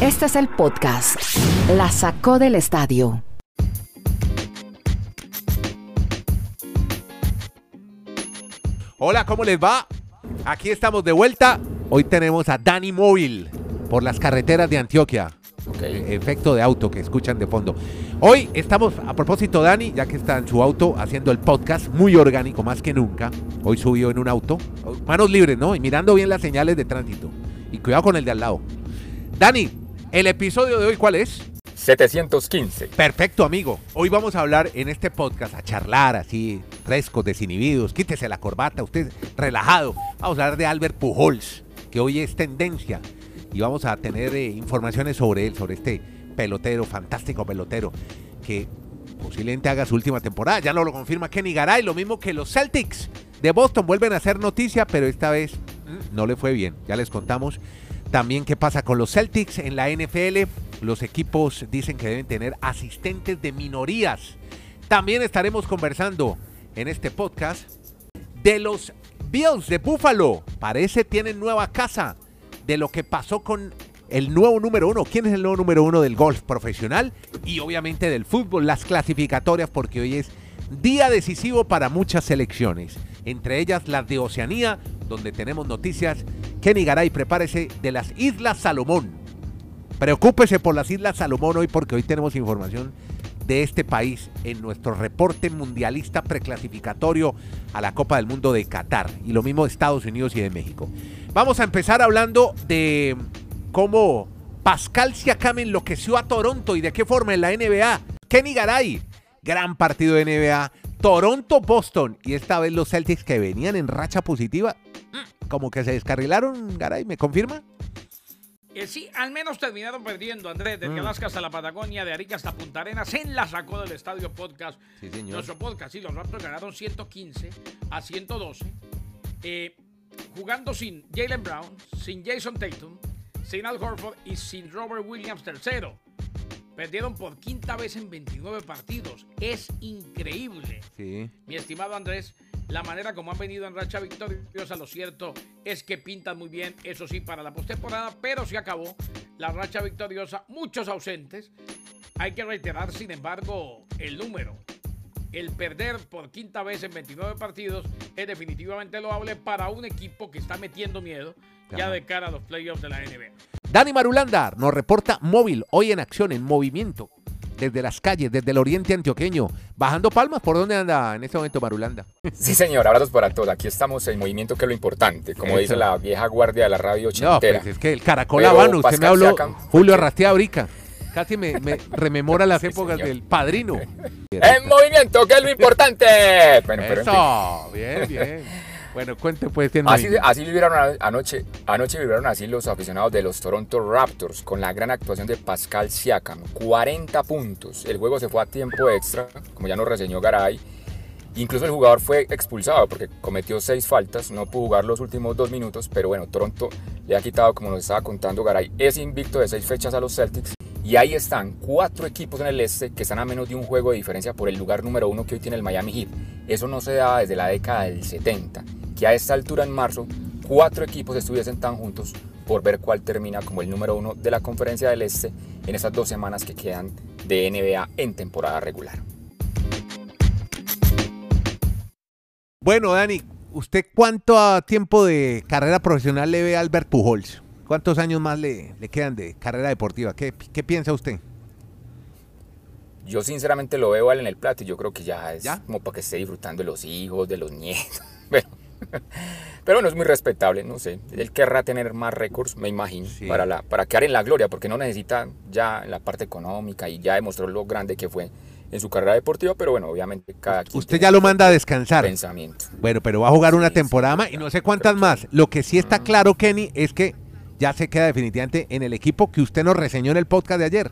Este es el podcast. La sacó del estadio. Hola, ¿cómo les va? Aquí estamos de vuelta. Hoy tenemos a Dani Móvil por las carreteras de Antioquia. E- Efecto de auto que escuchan de fondo. Hoy estamos, a propósito, Dani, ya que está en su auto haciendo el podcast, muy orgánico, más que nunca. Hoy subió en un auto, manos libres, ¿no? Y mirando bien las señales de tránsito. Y cuidado con el de al lado. Dani, el episodio de hoy, ¿cuál es? 715. Perfecto, amigo. Hoy vamos a hablar en este podcast, a charlar así, frescos, desinhibidos. Quítese la corbata, usted relajado. Vamos a hablar de Albert Pujols, que hoy es tendencia. Y vamos a tener eh, informaciones sobre él, sobre este pelotero, fantástico pelotero, que posiblemente haga su última temporada. Ya no lo confirma Kenny Garay, lo mismo que los Celtics de Boston vuelven a hacer noticia, pero esta vez mm, no le fue bien. Ya les contamos también qué pasa con los Celtics en la NFL. Los equipos dicen que deben tener asistentes de minorías. También estaremos conversando en este podcast de los Bills de Buffalo. Parece tienen nueva casa. De lo que pasó con el nuevo número uno. ¿Quién es el nuevo número uno del golf profesional? Y obviamente del fútbol, las clasificatorias, porque hoy es día decisivo para muchas selecciones. Entre ellas las de Oceanía, donde tenemos noticias. Kenny Garay, prepárese de las Islas Salomón. Preocúpese por las Islas Salomón hoy porque hoy tenemos información de este país en nuestro reporte mundialista preclasificatorio a la Copa del Mundo de Qatar y lo mismo de Estados Unidos y de México. Vamos a empezar hablando de cómo Pascal Siakam enloqueció a Toronto y de qué forma en la NBA. Kenny Garay, gran partido de NBA. Toronto-Boston y esta vez los Celtics que venían en racha positiva, como que se descarrilaron, Garay, ¿me confirma? Eh, sí, al menos terminaron perdiendo, Andrés, desde Mm. Alaska hasta la Patagonia, de Arica hasta Punta Arenas, en la sacó del Estadio Podcast. Sí, señor. Nuestro podcast, sí, los Raptors ganaron 115 a 112, eh, jugando sin Jalen Brown, sin Jason Tatum, sin Al Horford y sin Robert Williams III. Perdieron por quinta vez en 29 partidos. Es increíble. Sí. Mi estimado Andrés, la manera como han venido en racha victoriosa, lo cierto es que pintan muy bien, eso sí, para la postemporada, pero se acabó la racha victoriosa, muchos ausentes. Hay que reiterar, sin embargo, el número. El perder por quinta vez en 29 partidos es definitivamente loable para un equipo que está metiendo miedo ya de cara a los playoffs de la NBA. Dani Marulanda nos reporta móvil, hoy en acción, en movimiento, desde las calles, desde el oriente antioqueño. Bajando palmas, ¿por dónde anda en este momento Marulanda? Sí, señor, abrazos para todos. Aquí estamos en movimiento, que es lo importante, como Eso. dice la vieja guardia de la radio No, ochentera. pues es que el caracol Pero habano, usted me habló, Julio. Arrastea Brica. Casi me, me rememora las Sí, épocas señor. del padrino. ¡En movimiento, que es lo importante! Bueno, pero en fin. Eso, bien, bien. Bueno, cuente pues. Así, así vivieron a- anoche, anoche vivieron así los aficionados de los Toronto Raptors con la gran actuación de Pascal Siakam, 40 puntos. El juego se fue a tiempo extra, como ya nos reseñó Garay. Incluso el jugador fue expulsado porque cometió seis faltas, no pudo jugar los últimos dos minutos, pero bueno, Toronto le ha quitado, como nos estaba contando Garay, ese invicto de seis fechas a los Celtics. Y ahí están cuatro equipos en el este que están a menos de un juego de diferencia por el lugar número uno que hoy tiene el Miami Heat. Eso no se daba desde la década del 70, que a esta altura en marzo cuatro equipos estuviesen tan juntos por ver cuál termina como el número uno de la conferencia del este en esas dos semanas que quedan de NBA en temporada regular. Bueno, Dani, ¿usted cuánto tiempo de carrera profesional le ve a Albert Pujols? ¿Cuántos años más le, le quedan de carrera deportiva? ¿Qué, qué piensa usted? Yo sinceramente lo veo a él en el plato y yo creo que ya es ¿Ya? como para que esté disfrutando de los hijos, de los nietos. Pero, pero bueno, es muy respetable, no sé. Él querrá tener más récords, me imagino, Sí. para, la, para quedar en la gloria, porque no necesita ya la parte económica y ya demostró lo grande que fue en su carrera deportiva, pero bueno, obviamente cada quien Usted ya lo manda a descansar. pensamiento. Bueno, pero va a jugar una Sí, temporada sí, más y no sé cuántas más. Lo que sí está claro, Kenny, es que ya se queda definitivamente en el equipo que usted nos reseñó en el podcast de ayer.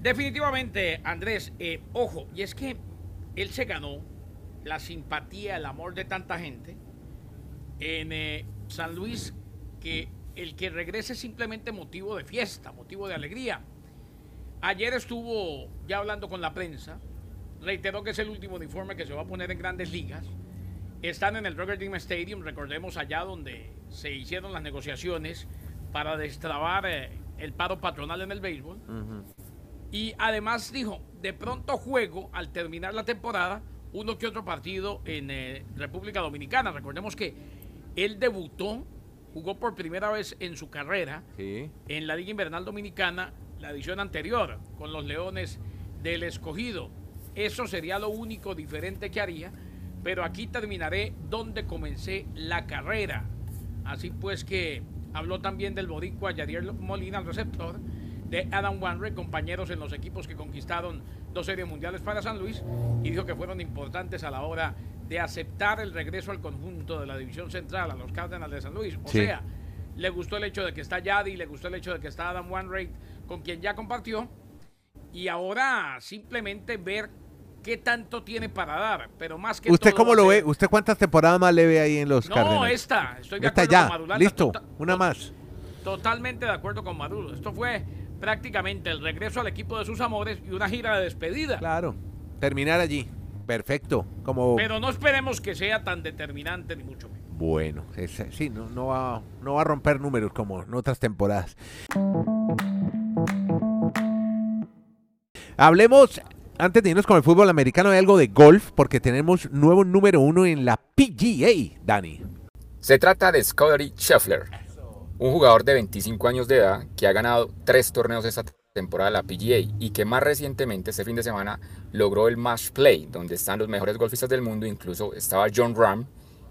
Definitivamente, Andrés, eh, ojo, y es que él se ganó la simpatía, el amor de tanta gente en eh, San Luis, que el que regrese es simplemente motivo de fiesta, motivo de alegría. Ayer estuvo ya hablando con la prensa, reiteró que es el último uniforme que se va a poner en grandes ligas. Están en el Roger Stadium, recordemos allá donde se hicieron las negociaciones para destrabar eh, el paro patronal en el béisbol. Y además dijo, de pronto juego al terminar la temporada uno que otro partido en eh, República Dominicana. Recordemos que él debutó, jugó por primera vez en su carrera Sí. en la Liga Invernal Dominicana, la edición anterior, con los Leones del Escogido. Eso sería lo único diferente que haría, pero aquí terminaré donde comencé la carrera. Así pues que habló también del boricua Yadier Molina, el receptor, de Adam Wanre, compañeros en los equipos que conquistaron dos series mundiales para San Luis, y dijo que fueron importantes a la hora de aceptar el regreso al conjunto de la División Central, a los Cardinals de San Luis. O Sí. sea, le gustó el hecho de que está Yadi, le gustó el hecho de que está Adam Wainwright, con quien ya compartió, y ahora simplemente ver qué tanto tiene para dar, pero más que ¿Usted todo cómo lo ve? ¿Usted cuántas temporadas más le ve ahí en los No, esta, estoy de Esta acuerdo ya, con Madulanda, listo, tota- una más. Totalmente de acuerdo con Maduro. Esto fue prácticamente el regreso al equipo de sus amores y una gira de despedida. Claro, terminar allí. Perfecto. Como Pero no esperemos que sea tan determinante ni mucho menos. bueno, es- sí, no, no va, no va a romper números como en otras temporadas. Hablemos antes de irnos con el fútbol americano de algo de golf porque tenemos nuevo número uno en la PGA, Dani. Se trata de Scotty Scheffler, un jugador de 25 años de edad que ha ganado tres torneos esta temporada de la PGA y que más recientemente, este fin de semana, logró el Match Play, donde están los mejores golfistas del mundo, incluso estaba John Ram,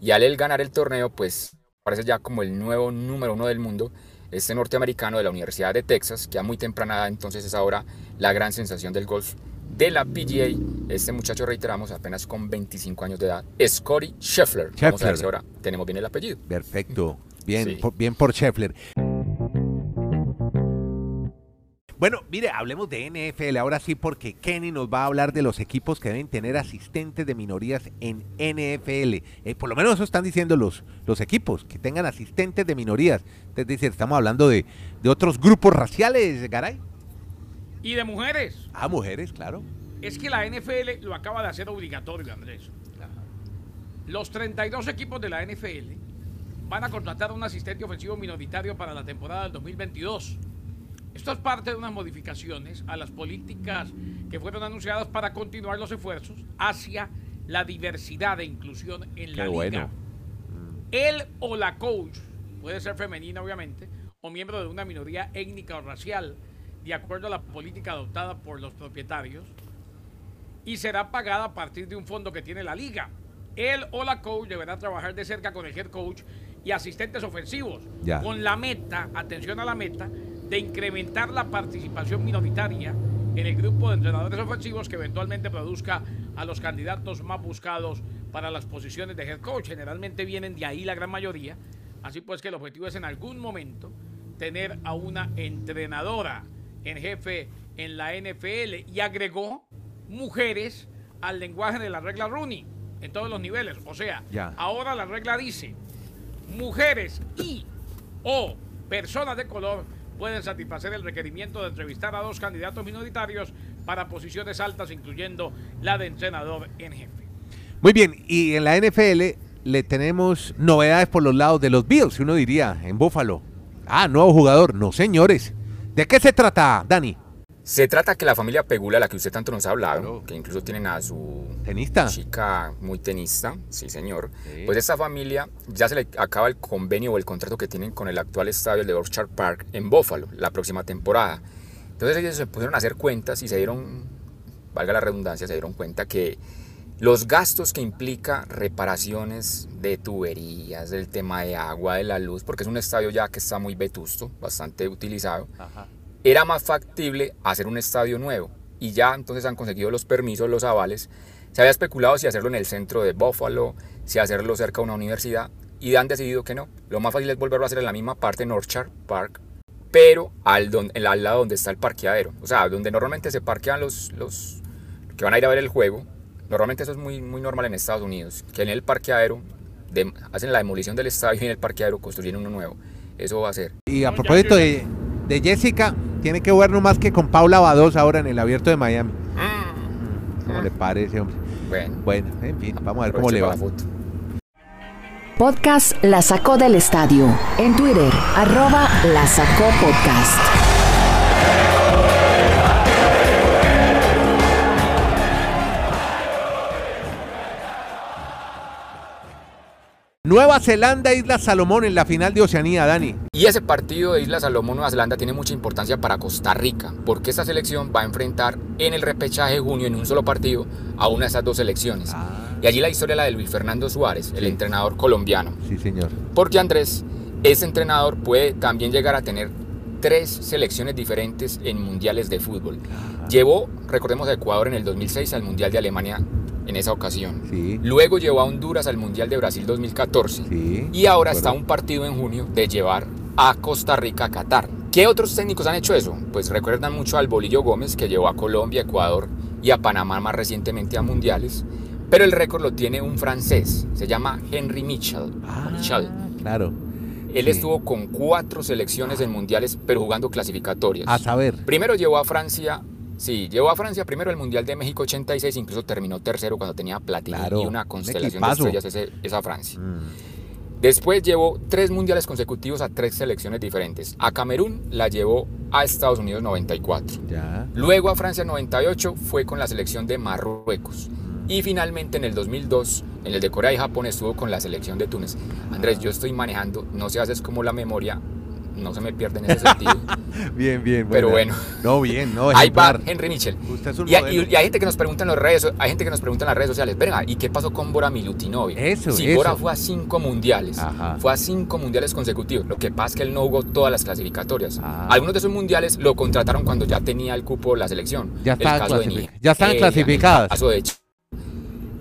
y al él ganar el torneo, pues parece ya como el nuevo número uno del mundo, este norteamericano de la Universidad de Texas, que a muy temprana edad entonces es ahora la gran sensación del golf de la PGA. Este muchacho, reiteramos, apenas con 25 años de edad, Scotty Scheffler. Vamos a Scheffler. ver si ahora tenemos bien el apellido. Perfecto. Bien, Sí. por, bien por Scheffler. Bueno, mire, hablemos de NFL ahora sí porque Kenny nos va a hablar de los equipos que deben tener asistentes de minorías en NFL. Eh, por lo menos eso están diciendo los, los equipos, que tengan asistentes de minorías. Es decir, estamos hablando de, de otros grupos raciales, Garay. Y de mujeres. Ah, mujeres, claro. Es que la NFL lo acaba de hacer obligatorio, Andrés. Los 32 equipos de la NFL van a contratar a un asistente ofensivo minoritario para la temporada del 2022. Esto es parte de unas modificaciones a las políticas que fueron anunciadas para continuar los esfuerzos hacia la diversidad e inclusión en la Qué liga. bueno. Él o la coach, puede ser femenina obviamente, o miembro de una minoría étnica o racial, de acuerdo a la política adoptada por los propietarios, y será pagada a partir de un fondo que tiene la liga. Él o la coach deberá trabajar de cerca con el head coach y asistentes ofensivos, Ya. con la meta, atención a la meta, de incrementar la participación minoritaria en el grupo de entrenadores ofensivos que eventualmente produzca a los candidatos más buscados para las posiciones de head coach. Generalmente vienen de ahí la gran mayoría. Así pues que el objetivo es en algún momento tener a una entrenadora en jefe en la NFL y agregó mujeres al lenguaje de la regla Rooney en todos los niveles. O sea, ahora la regla dice mujeres y o personas de color pueden satisfacer el requerimiento de entrevistar a dos candidatos minoritarios para posiciones altas, incluyendo la de entrenador en jefe. Muy bien, y en la NFL le tenemos novedades por los lados de los Bills, uno diría, en Buffalo. Ah, nuevo jugador. No, señores. ¿De qué se trata, Dani? Se trata que la familia Pegula, la que usted tanto nos ha hablado, que incluso tienen a su Tenista. chica muy tenista, sí señor, Sí. pues esta familia ya se le acaba el convenio o el contrato que tienen con el actual estadio el de Orchard Park en Buffalo la próxima temporada. Entonces ellos se pusieron a hacer cuentas y se dieron, valga la redundancia, se dieron cuenta que los gastos que implica reparaciones de tuberías, del tema de agua, de la luz, porque es un estadio ya que está muy vetusto, bastante utilizado, era más factible hacer un estadio nuevo. Y ya entonces han conseguido los permisos, los avales. Se había especulado si hacerlo en el centro de Buffalo, si hacerlo cerca de una universidad. Y han decidido que no. Lo más fácil es volverlo a hacer en la misma parte, en Orchard Park, pero al, don- al lado donde está el parqueadero. O sea, donde normalmente se parquean los, los que van a ir a ver el juego. Normalmente eso es muy, muy normal en Estados Unidos. Que en el parqueadero de- hacen la demolición del estadio y en el parqueadero construyen uno nuevo. Eso va a ser. Y a propósito de, de Jessica, tiene que ver no más que con Paula Bados ahora en el abierto de Miami. ¿Cómo le parece, hombre? Bueno, Bueno, en fin, vamos a ver cómo le va. Podcast La Sacó del Estadio. En Twitter, arroba La Sacó Podcast. Nueva Zelanda, Isla Salomón en la final de Oceanía, Dani. Y ese partido de Isla Salomón, Nueva Zelanda, tiene mucha importancia para Costa Rica, porque esta selección va a enfrentar en el repechaje de junio, en un solo partido, a una de esas dos selecciones. Ah. Y allí la historia la de Luis Fernando Suárez, el Sí. entrenador colombiano. Sí, señor. Porque Andrés, ese entrenador puede también llegar a tener tres selecciones diferentes en mundiales de fútbol. Llevó, recordemos, a Ecuador en el 2006 al Mundial de Alemania en esa ocasión. Sí. Luego llevó a Honduras al Mundial de Brasil 2014. Sí. Y ahora está un partido en junio de llevar a Costa Rica a Qatar. ¿Qué otros técnicos han hecho eso? Pues recuerdan mucho al Bolillo Gómez, que llevó a Colombia, Ecuador y a Panamá más recientemente a mundiales. Pero el récord lo tiene un francés, se llama Henry Mitchell. Ah, Mitchell. claro. Él sí. estuvo con cuatro selecciones en mundiales, pero jugando clasificatorias. A saber. Primero llevó a Francia, sí, llevó a Francia primero el Mundial de México 86, incluso terminó tercero cuando tenía Platini Claro, y una un constelación de estrellas ese- esa Francia. Mm, Después llevó tres mundiales consecutivos a tres selecciones diferentes. A Camerún la llevó a Estados Unidos 94. ya. Luego a Francia 98 fue con la selección de Marruecos. Y finalmente en el 2002, en el de Corea y Japón, estuvo con la selección de Túnez. Andrés, yo estoy manejando, no se haces como la memoria, no se me pierde en ese sentido. Bien, bien. Pero buena. bueno. No, bien, no. Ahí va ejemplar. Henry Mitchell. Usted es un Y, y- y hay gente que nos pregunta en las redes, hay gente que nos pregunta en las redes sociales, venga, ¿y qué pasó con Bora Milutinovic? Eso, Si eso. Bora fue a cinco mundiales, Ajá. fue a cinco mundiales consecutivos. Lo que pasa es que él no jugó todas las clasificatorias. Ah. Algunos de esos mundiales lo contrataron cuando ya tenía el cupo la selección. Ya estaban clasific- ya estaban clasificadas. caso de Ch-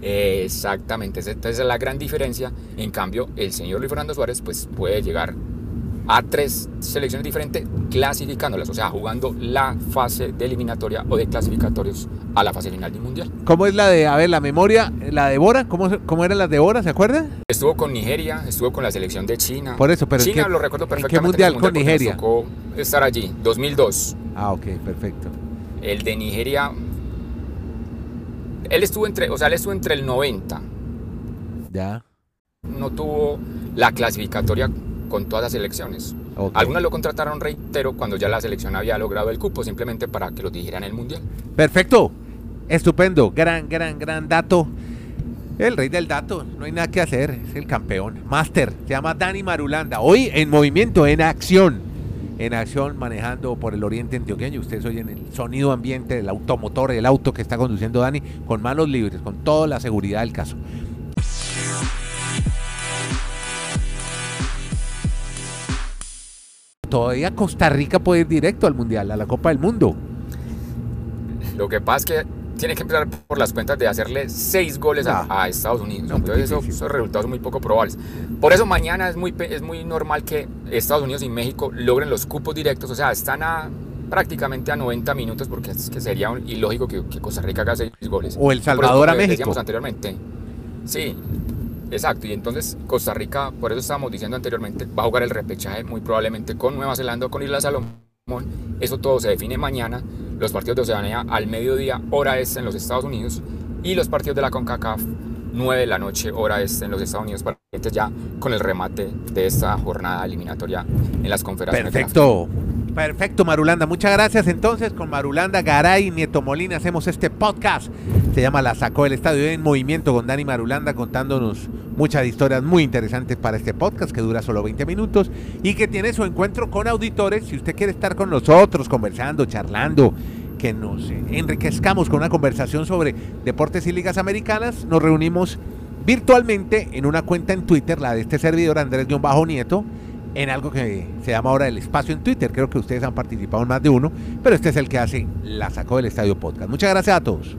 Exactamente, esa esa es la gran diferencia. En cambio, el señor Luis Fernando Suárez pues puede llegar a tres selecciones diferentes clasificándolas, o sea, jugando la fase de eliminatoria o de clasificatorios a la fase final del mundial. ¿Cómo es la de, a ver, la memoria, la de Bora? ¿Cómo, cómo eran las de Bora? ¿Se acuerdan? Estuvo con Nigeria, estuvo con la selección de China. Por eso, pero ¿en China qué- lo recuerdo en qué perfectamente. mundial con nos Nigeria? tocó estar allí, 2002. Ah, ok, perfecto. El de Nigeria, él estuvo entre, o sea, él estuvo entre el 90. Ya. No tuvo la clasificatoria con todas las selecciones. ok. Algunas lo contrataron, reitero, cuando ya la selección había logrado el cupo, simplemente para que lo dirigieran en el mundial. Perfecto. Estupendo. Gran, gran, gran dato. El rey del dato. No hay nada que hacer. Es el campeón. Master. Se llama Dani Marulanda. Hoy en movimiento, en acción. En acción, manejando por el oriente antioqueño. Ustedes oyen el sonido ambiente del automotor, el auto que está conduciendo Dani, con manos libres, con toda la seguridad del caso. Todavía Costa Rica puede ir directo al Mundial, a la Copa del Mundo. Lo que pasa es que tiene que empezar por las cuentas de hacerle seis goles a, Ah. a Estados Unidos. No, Entonces eso- esos resultados son muy poco probables. Por eso mañana es muy, es muy normal que Estados Unidos y México logren los cupos directos. O sea, están a prácticamente a 90 minutos porque es que sería ilógico que, que Costa Rica haga seis goles. O El Salvador a México. Decíamos anteriormente. Sí, exacto. Y entonces Costa Rica, por eso estábamos diciendo anteriormente, va a jugar el repechaje muy probablemente con Nueva Zelanda o con Isla Salomón. Eso todo se define mañana. Los partidos de Oceanía al mediodía, hora este en los Estados Unidos. Y los partidos de la CONCACAF, 9 de la noche, hora este en los Estados Unidos. Para ya con el remate de esta jornada eliminatoria en las la Perfecto. Perfecto, Marulanda. Muchas gracias. Entonces, con Marulanda, Garay, Nieto Molina, hacemos este podcast. Se llama La Sacó del Estadio en Movimiento con Dani Marulanda contándonos muchas historias muy interesantes para este podcast que dura solo 20 minutos y que tiene su encuentro con auditores. Si usted quiere estar con nosotros conversando, charlando, que nos enriquezcamos con una conversación sobre deportes y ligas americanas, nos reunimos virtualmente en una cuenta en Twitter, la de este servidor Andrés-Nieto, en algo que se llama ahora el espacio en Twitter. Creo que ustedes han participado en más de uno, pero este es el que hace La Sacó del Estadio Podcast. Muchas gracias a todos.